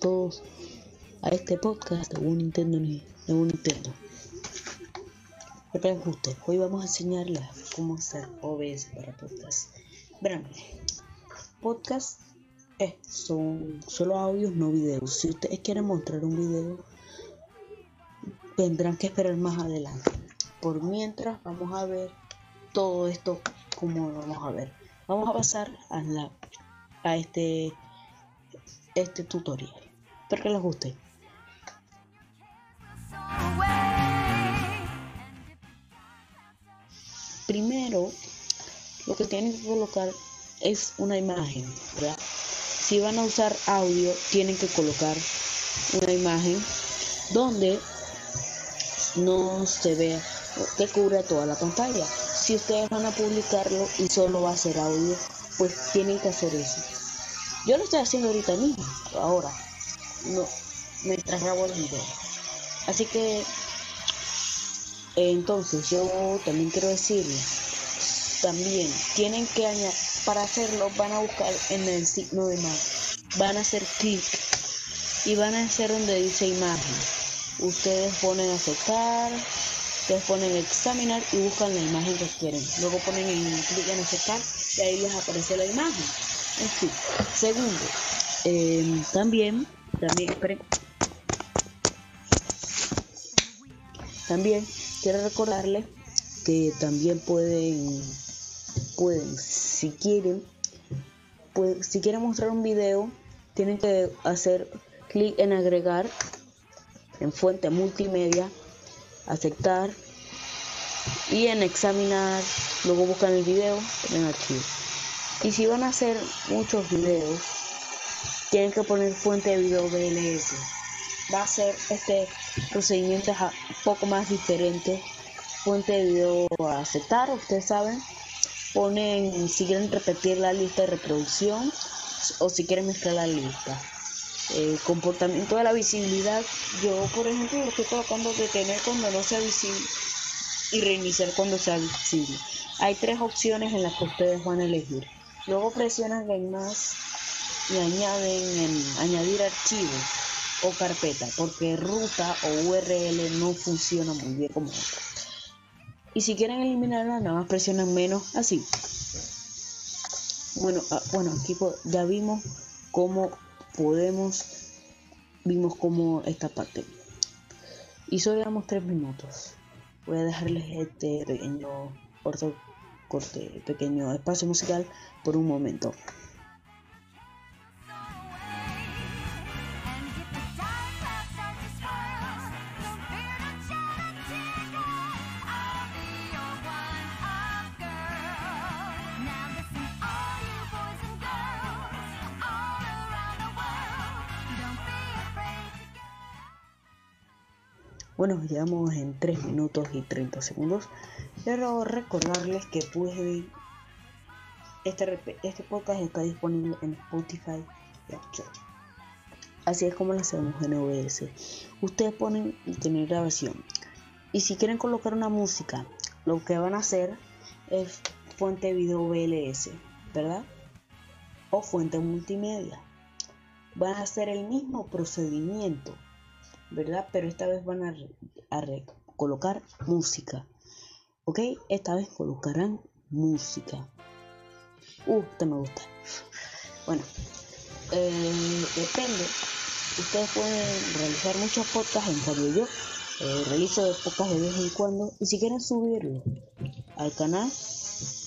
todos a este podcast de un Nintendo de un Nintendo. Espero que. Hoy vamos a enseñarles cómo hacer OBS para podcast. Verán, podcast son solo audios, no videos. Si ustedes quieren mostrar un video, tendrán que esperar más adelante. Por mientras, vamos a ver todo esto como lo vamos a ver. Vamos a pasar a la a este este tutorial. Espero que les guste. Primero, lo que tienen que colocar es una imagen, Si van a usar audio, tienen que colocar una imagen donde no se vea que cubra toda la pantalla. Si ustedes van a publicarlo y solo va a ser audio, pues tienen que hacer eso. Yo lo estoy haciendo ahorita mismo, ahora, no, mientras grabo el video. Así que, entonces yo también quiero decirles, también tienen que añadir, para hacerlo van a buscar en el signo de más, van a hacer clic y van a hacer donde dice imagen. Ustedes ponen aceptar, ustedes ponen examinar y buscan la imagen que quieren. Luego ponen en clic en aceptar y ahí les aparece la imagen. En Segundo, eh, también, también, También quiero recordarles que también pueden, pueden, si quieren, pues, si quieren mostrar un video, tienen que hacer clic en agregar en fuente multimedia, aceptar y en examinar, luego buscan el video en archivo. Y si van a hacer muchos videos, tienen que poner fuente de video VLS. Va a ser este procedimiento un poco más diferente. Fuente de video a aceptar, ustedes saben. Ponen si quieren repetir la lista de reproducción o si quieren mezclar la lista. El comportamiento de la visibilidad, yo por ejemplo lo estoy colocando detener cuando no sea visible y reiniciar cuando sea visible. Hay tres opciones en las que ustedes van a elegir. Luego presionan en más y añaden en añadir archivo o carpeta porque ruta o URL no funciona muy bien como otra. Y si quieren eliminarla, nada más presionan menos así. Bueno, ah, bueno, aquí ya vimos cómo podemos, vimos cómo esta parte. Y solo llevamos tres minutos. Voy a dejarles este pequeño corto corte, pequeño espacio musical por un momento. Bueno, llevamos en 3 minutos y 30 segundos. Quiero recordarles que pueden. Este, este podcast está disponible en Spotify y Así es como lo hacemos en OBS. Ustedes ponen tener grabación. Y si quieren colocar una música, lo que van a hacer es fuente video VLS, ¿verdad? O fuente multimedia. Van a hacer el mismo procedimiento ¿verdad? Pero esta vez van a, colocar música. ¿Ok? Esta vez colocarán música. Uh, te me gusta. Bueno, eh, depende. Ustedes pueden realizar muchos podcasts, en cambio yo eh, realizo podcasts de vez en cuando. Y si quieren subirlo al canal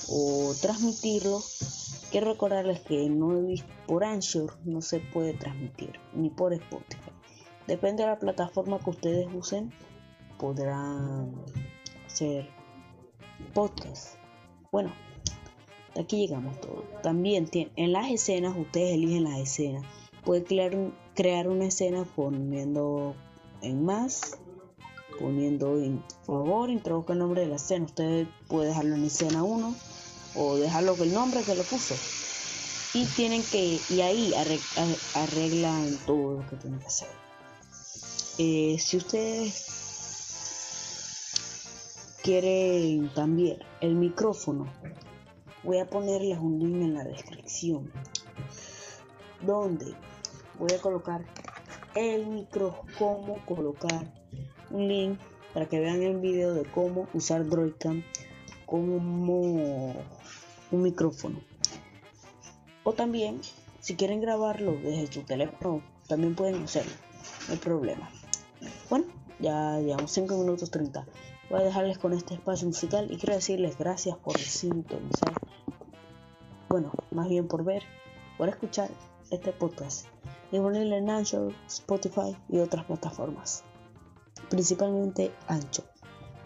o transmitirlo, quiero recordarles que no por Anchor no se puede transmitir, ni por Spotify. Depende de la plataforma que ustedes usen, podrán hacer podcast. Bueno, aquí llegamos todo. También en las escenas, ustedes eligen las escenas. Pueden crear, una escena poniendo en más, poniendo en favor, introduzca el nombre de la escena. Usted puede dejarlo en escena 1 o dejarlo con el nombre que le puso. Y tienen que, y ahí arreglan todo lo que tienen que hacer. Eh, si ustedes quieren cambiar el micrófono, voy a ponerles un link en la descripción donde voy a colocar el micro, cómo colocar un link para que vean el video de cómo usar Droidcam como un micrófono. O también, si quieren grabarlo desde su teléfono, también pueden hacerlo, no hay problema. Bueno, ya llevamos 5 minutos 30. Voy a dejarles con este espacio musical y quiero decirles gracias por sintonizar. Bueno, más bien por ver, por escuchar este podcast. Disponible en Anchor, Spotify y otras plataformas. Principalmente Ancho.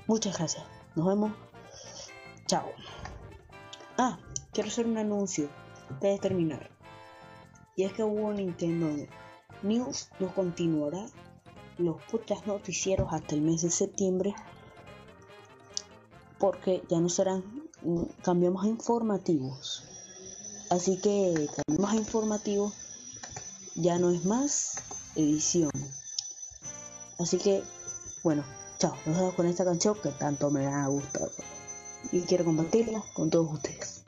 Muchas gracias. Nos vemos. Chao. Ah, quiero hacer un anuncio antes de terminar. Y es que hubo Nintendo News no continuará los podcasts noticieros hasta el mes de septiembre porque ya no serán cambios informativos. Así que cambios informativos ya no es más edición. Así que, bueno, chao, los dejo con esta canción que tanto me ha gustado y quiero compartirla con todos ustedes.